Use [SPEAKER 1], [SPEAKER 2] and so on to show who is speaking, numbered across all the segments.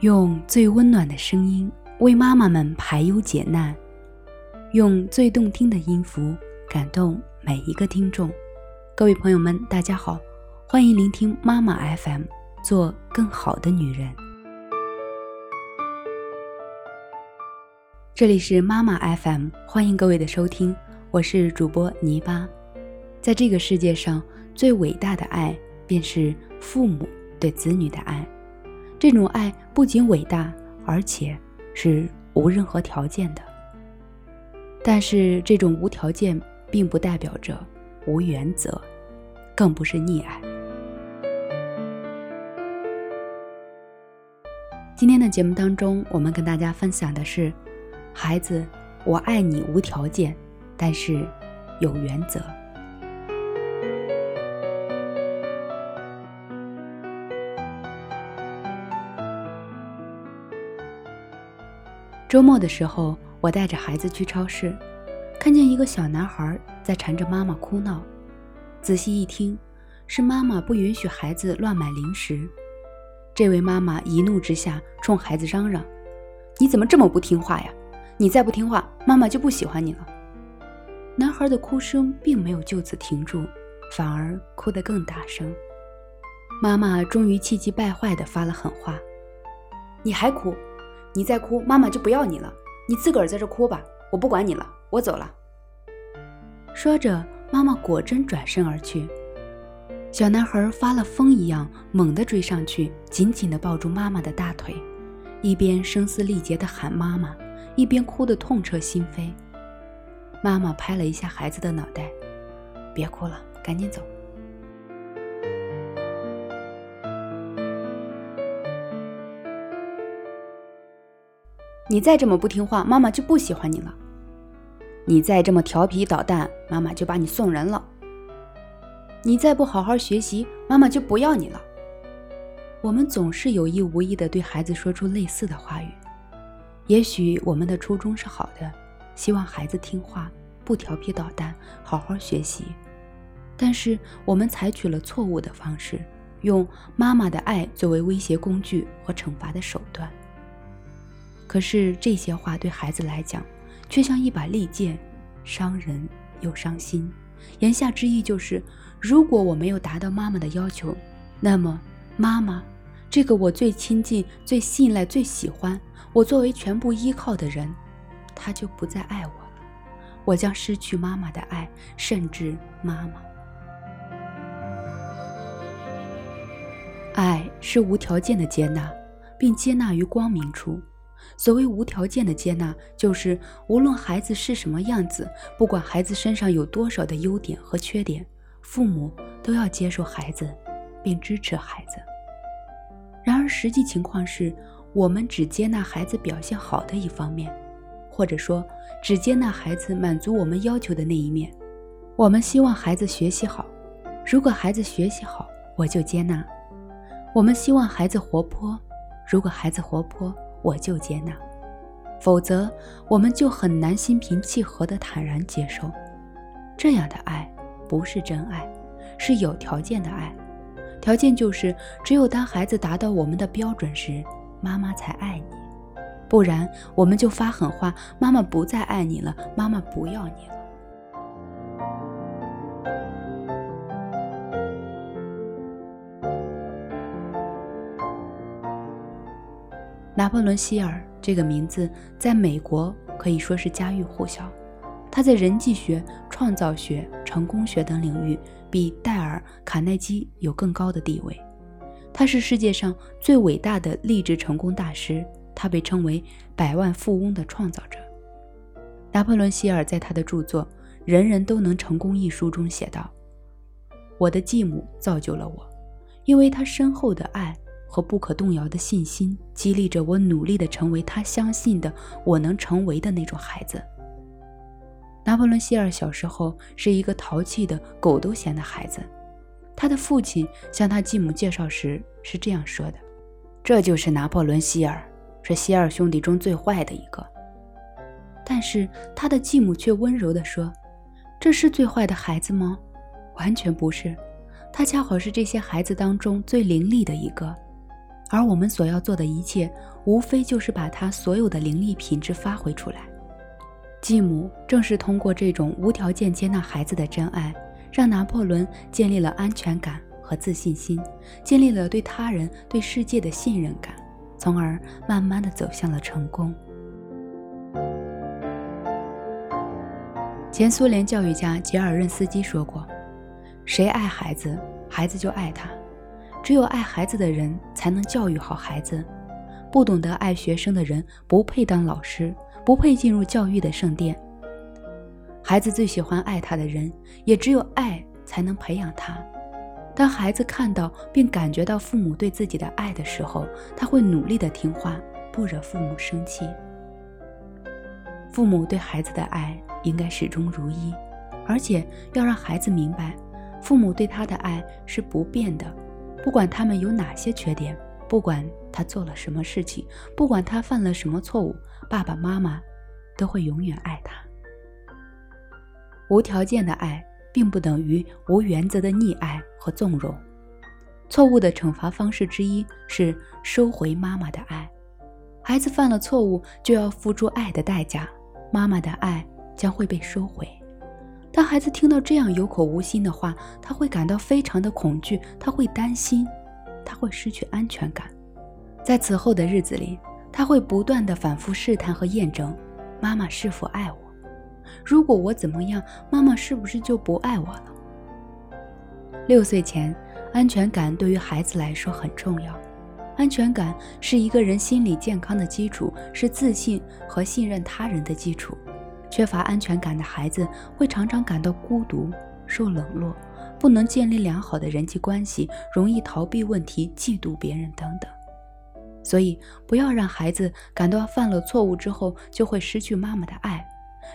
[SPEAKER 1] 用最温暖的声音为妈妈们排忧解难，用最动听的音符感动每一个听众。各位朋友们，大家好，欢迎聆听妈妈 FM，做更好的女人。这里是妈妈 FM，欢迎各位的收听，我是主播泥巴。在这个世界上，最伟大的爱便是父母对子女的爱。这种爱不仅伟大，而且是无任何条件的。但是，这种无条件并不代表着无原则，更不是溺爱。今天的节目当中，我们跟大家分享的是：孩子，我爱你无条件，但是有原则。周末的时候，我带着孩子去超市，看见一个小男孩在缠着妈妈哭闹。仔细一听，是妈妈不允许孩子乱买零食。这位妈妈一怒之下冲孩子嚷嚷：“你怎么这么不听话呀？你再不听话，妈妈就不喜欢你了。”男孩的哭声并没有就此停住，反而哭得更大声。妈妈终于气急败坏地发了狠话：“你还哭？”你再哭，妈妈就不要你了。你自个儿在这哭吧，我不管你了，我走了。说着，妈妈果真转身而去。小男孩发了疯一样，猛地追上去，紧紧地抱住妈妈的大腿，一边声嘶力竭地喊妈妈，一边哭得痛彻心扉。妈妈拍了一下孩子的脑袋：“别哭了，赶紧走。”你再这么不听话，妈妈就不喜欢你了。你再这么调皮捣蛋，妈妈就把你送人了。你再不好好学习，妈妈就不要你了。我们总是有意无意地对孩子说出类似的话语。也许我们的初衷是好的，希望孩子听话，不调皮捣蛋，好好学习。但是我们采取了错误的方式，用妈妈的爱作为威胁工具和惩罚的手段。可是这些话对孩子来讲，却像一把利剑，伤人又伤心。言下之意就是，如果我没有达到妈妈的要求，那么妈妈，这个我最亲近、最信赖、最喜欢，我作为全部依靠的人，他就不再爱我了。我将失去妈妈的爱，甚至妈妈。爱是无条件的接纳，并接纳于光明处。所谓无条件的接纳，就是无论孩子是什么样子，不管孩子身上有多少的优点和缺点，父母都要接受孩子，并支持孩子。然而，实际情况是，我们只接纳孩子表现好的一方面，或者说，只接纳孩子满足我们要求的那一面。我们希望孩子学习好，如果孩子学习好，我就接纳；我们希望孩子活泼，如果孩子活泼。我就接纳，否则我们就很难心平气和地坦然接受。这样的爱不是真爱，是有条件的爱。条件就是，只有当孩子达到我们的标准时，妈妈才爱你；不然，我们就发狠话：妈妈不再爱你了，妈妈不要你了。拿破仑·希尔这个名字在美国可以说是家喻户晓。他在人际学、创造学、成功学等领域比戴尔·卡耐基有更高的地位。他是世界上最伟大的励志成功大师，他被称为“百万富翁的创造者”。拿破仑·希尔在他的著作《人人都能成功》一书中写道：“我的继母造就了我，因为她深厚的爱。”和不可动摇的信心，激励着我努力地成为他相信的我能成为的那种孩子。拿破仑·希尔小时候是一个淘气的狗都嫌的孩子，他的父亲向他继母介绍时是这样说的：“这就是拿破仑·希尔，是希尔兄弟中最坏的一个。”但是他的继母却温柔地说：“这是最坏的孩子吗？完全不是，他恰好是这些孩子当中最伶俐的一个。”而我们所要做的一切，无非就是把他所有的灵力品质发挥出来。继母正是通过这种无条件接纳孩子的真爱，让拿破仑建立了安全感和自信心，建立了对他人、对世界的信任感，从而慢慢的走向了成功。前苏联教育家吉尔任斯基说过：“谁爱孩子，孩子就爱他。只有爱孩子的人，才能教育好孩子。不懂得爱学生的人，不配当老师。”不配进入教育的圣殿。孩子最喜欢爱他的人，也只有爱才能培养他。当孩子看到并感觉到父母对自己的爱的时候，他会努力的听话，不惹父母生气。父母对孩子的爱应该始终如一，而且要让孩子明白，父母对他的爱是不变的，不管他们有哪些缺点。不管他做了什么事情，不管他犯了什么错误，爸爸妈妈都会永远爱他。无条件的爱并不等于无原则的溺爱和纵容。错误的惩罚方式之一是收回妈妈的爱。孩子犯了错误，就要付出爱的代价，妈妈的爱将会被收回。当孩子听到这样有口无心的话，他会感到非常的恐惧，他会担心。他会失去安全感，在此后的日子里，他会不断的反复试探和验证：妈妈是否爱我？如果我怎么样，妈妈是不是就不爱我了？六岁前，安全感对于孩子来说很重要。安全感是一个人心理健康的基础，是自信和信任他人的基础。缺乏安全感的孩子会常常感到孤独、受冷落。不能建立良好的人际关系，容易逃避问题、嫉妒别人等等。所以，不要让孩子感到犯了错误之后就会失去妈妈的爱。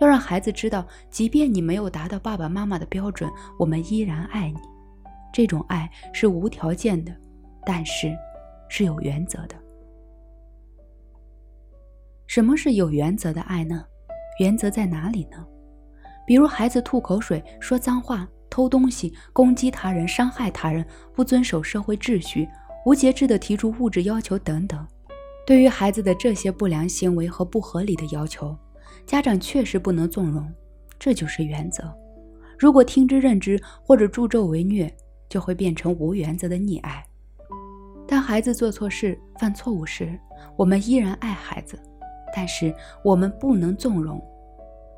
[SPEAKER 1] 要让孩子知道，即便你没有达到爸爸妈妈的标准，我们依然爱你。这种爱是无条件的，但是是有原则的。什么是有原则的爱呢？原则在哪里呢？比如，孩子吐口水、说脏话。偷东西、攻击他人、伤害他人、不遵守社会秩序、无节制地提出物质要求等等，对于孩子的这些不良行为和不合理的要求，家长确实不能纵容，这就是原则。如果听之任之或者助纣为虐，就会变成无原则的溺爱。当孩子做错事、犯错误时，我们依然爱孩子，但是我们不能纵容。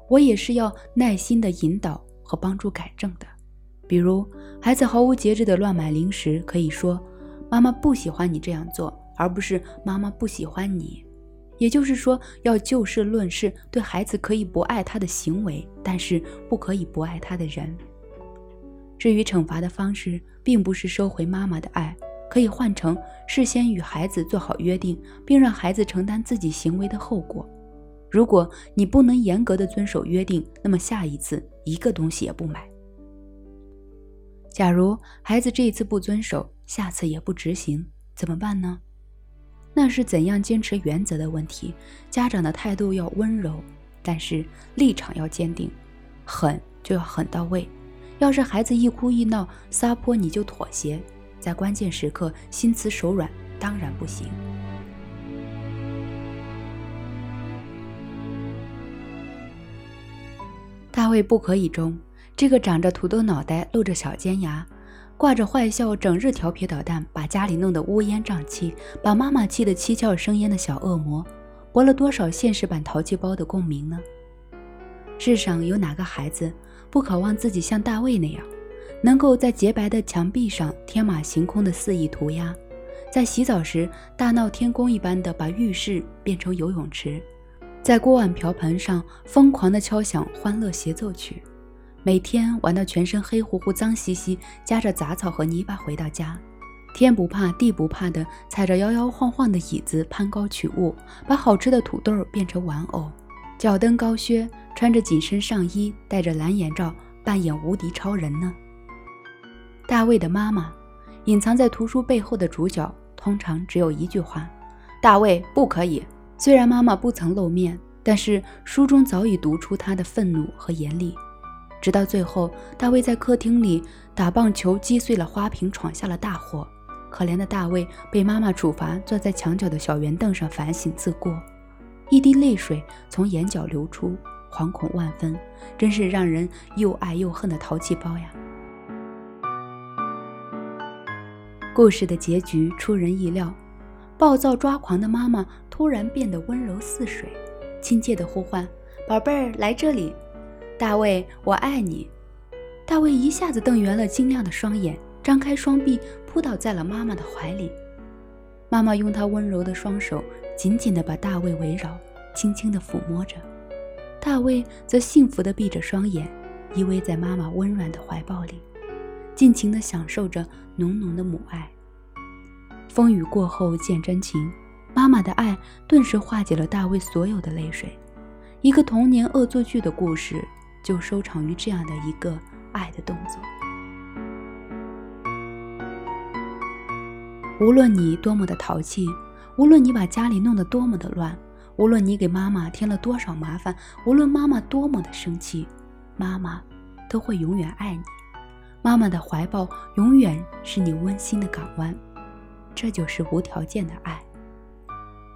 [SPEAKER 1] 我也是要耐心的引导和帮助改正的。比如，孩子毫无节制的乱买零食，可以说：“妈妈不喜欢你这样做，而不是妈妈不喜欢你。”也就是说，要就事论事，对孩子可以不爱他的行为，但是不可以不爱他的人。至于惩罚的方式，并不是收回妈妈的爱，可以换成事先与孩子做好约定，并让孩子承担自己行为的后果。如果你不能严格的遵守约定，那么下一次一个东西也不买。假如孩子这一次不遵守，下次也不执行，怎么办呢？那是怎样坚持原则的问题。家长的态度要温柔，但是立场要坚定，狠就要狠到位。要是孩子一哭一闹撒泼，你就妥协，在关键时刻心慈手软，当然不行。大卫不可以中。这个长着土豆脑袋、露着小尖牙、挂着坏笑、整日调皮捣蛋、把家里弄得乌烟瘴气、把妈妈气得七窍生烟的小恶魔，博了多少现实版淘气包的共鸣呢？世上有哪个孩子不渴望自己像大卫那样，能够在洁白的墙壁上天马行空的肆意涂鸦，在洗澡时大闹天宫一般的把浴室变成游泳池，在锅碗瓢盆上疯狂的敲响欢乐协奏曲？每天玩到全身黑乎乎、脏兮兮，夹着杂草和泥巴回到家，天不怕地不怕的踩着摇摇晃晃的椅子攀高取物，把好吃的土豆变成玩偶，脚蹬高靴，穿着紧身上衣，戴着蓝眼罩，扮演无敌超人呢？大卫的妈妈，隐藏在图书背后的主角，通常只有一句话：“大卫不可以。”虽然妈妈不曾露面，但是书中早已读出她的愤怒和严厉。直到最后，大卫在客厅里打棒球，击碎了花瓶，闯下了大祸。可怜的大卫被妈妈处罚，坐在墙角的小圆凳上反省自过，一滴泪水从眼角流出，惶恐万分，真是让人又爱又恨的淘气包呀。故事的结局出人意料，暴躁抓狂的妈妈突然变得温柔似水，亲切地呼唤：“宝贝儿，来这里，大卫，我爱你。”大卫一下子瞪圆了晶亮的双眼，张开双臂扑倒在了妈妈的怀里。妈妈用她温柔的双手紧紧地把大卫围绕，轻轻地抚摸着。大卫则幸福地闭着双眼，依偎在妈妈温软的怀抱里，尽情地享受着浓浓的母爱。风雨过后见真情，妈妈的爱顿时化解了大卫所有的泪水。一个童年恶作剧的故事，就收场于这样的一个。爱的动作。无论你多么的淘气，无论你把家里弄得多么的乱，无论你给妈妈添了多少麻烦，无论妈妈多么的生气，妈妈都会永远爱你。妈妈的怀抱永远是你温馨的港湾，这就是无条件的爱。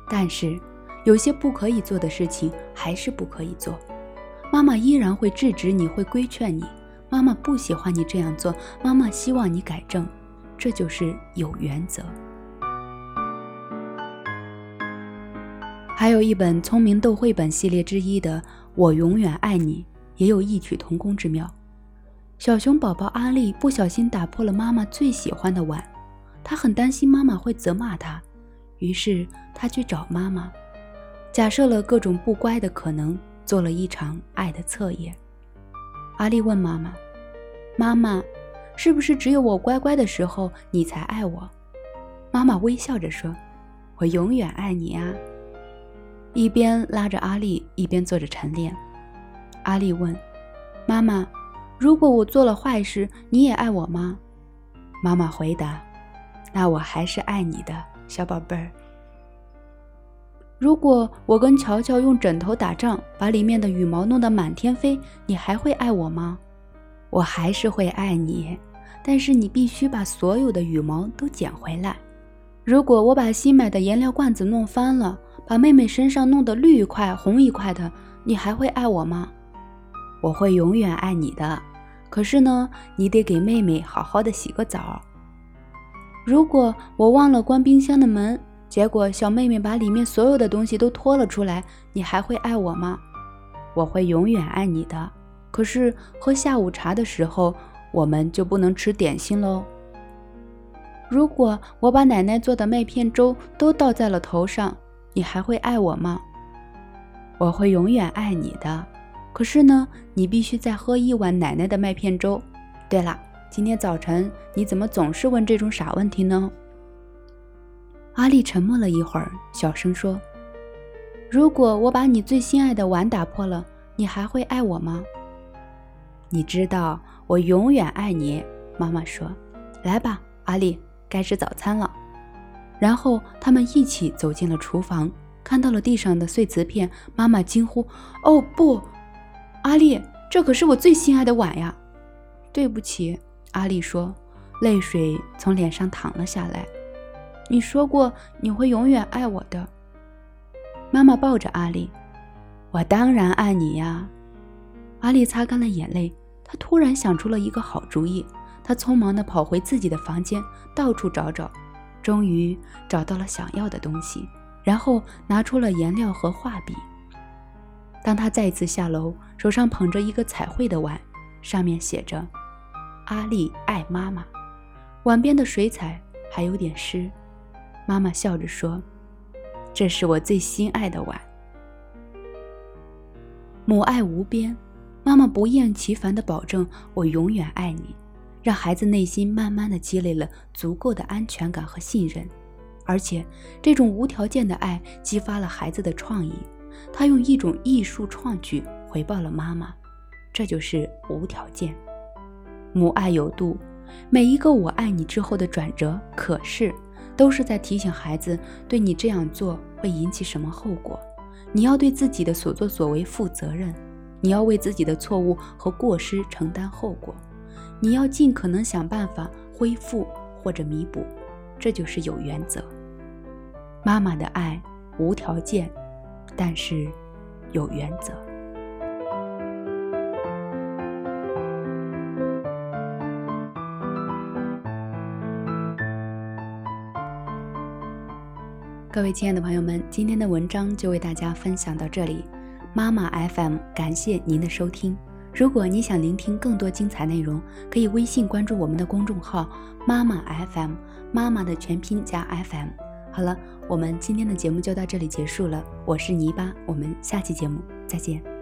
[SPEAKER 1] 但是，有些不可以做的事情还是不可以做，妈妈依然会制止你，会规劝你。妈妈不喜欢你这样做，妈妈希望你改正，这就是有原则。还有一本聪明豆绘本系列之一的《我永远爱你》，也有异曲同工之妙。小熊宝宝阿丽不小心打破了妈妈最喜欢的碗，她很担心妈妈会责骂她，于是她去找妈妈，假设了各种不乖的可能，做了一场爱的测验。阿丽问妈妈。妈妈，是不是只有我乖乖的时候你才爱我？妈妈微笑着说：“我永远爱你啊！”一边拉着阿丽，一边做着晨练。阿丽问：“妈妈，如果我做了坏事，你也爱我吗？”妈妈回答：“那我还是爱你的，小宝贝儿。如果我跟乔乔用枕头打仗，把里面的羽毛弄得满天飞，你还会爱我吗？”我还是会爱你，但是你必须把所有的羽毛都捡回来。如果我把新买的颜料罐子弄翻了，把妹妹身上弄得绿一块红一块的，你还会爱我吗？我会永远爱你的。可是呢，你得给妹妹好好的洗个澡。如果我忘了关冰箱的门，结果小妹妹把里面所有的东西都拖了出来，你还会爱我吗？我会永远爱你的。可是喝下午茶的时候，我们就不能吃点心喽。如果我把奶奶做的麦片粥都倒在了头上，你还会爱我吗？我会永远爱你的。可是呢，你必须再喝一碗奶奶的麦片粥。对了，今天早晨你怎么总是问这种傻问题呢？阿丽沉默了一会儿，小声说：“如果我把你最心爱的碗打破了，你还会爱我吗？”你知道我永远爱你，妈妈说：“来吧，阿丽，该吃早餐了。”然后他们一起走进了厨房，看到了地上的碎瓷片，妈妈惊呼：“哦不，阿丽，这可是我最心爱的碗呀！”对不起，阿丽说，泪水从脸上淌了下来。你说过你会永远爱我的，妈妈抱着阿丽：“我当然爱你呀。”阿丽擦干了眼泪。她突然想出了一个好主意，她匆忙地跑回自己的房间，到处找找，终于找到了想要的东西，然后拿出了颜料和画笔。当他再次下楼，手上捧着一个彩绘的碗，上面写着“阿丽爱妈妈”，碗边的水彩还有点湿。妈妈笑着说：“这是我最心爱的碗。”母爱无边。妈妈不厌其烦地保证：“我永远爱你。”让孩子内心慢慢地积累了足够的安全感和信任，而且这种无条件的爱激发了孩子的创意。他用一种艺术创举回报了妈妈，这就是无条件。母爱有度，每一个“我爱你”之后的转折，可是都是在提醒孩子：对你这样做会引起什么后果？你要对自己的所作所为负责任。你要为自己的错误和过失承担后果，你要尽可能想办法恢复或者弥补，这就是有原则。妈妈的爱无条件，但是有原则。各位亲爱的朋友们，今天的文章就为大家分享到这里。妈妈 FM，感谢您的收听。如果你想聆听更多精彩内容，可以微信关注我们的公众号“妈妈 FM”，妈妈的全拼加 FM。好了，我们今天的节目就到这里结束了。我是泥巴，我们下期节目再见。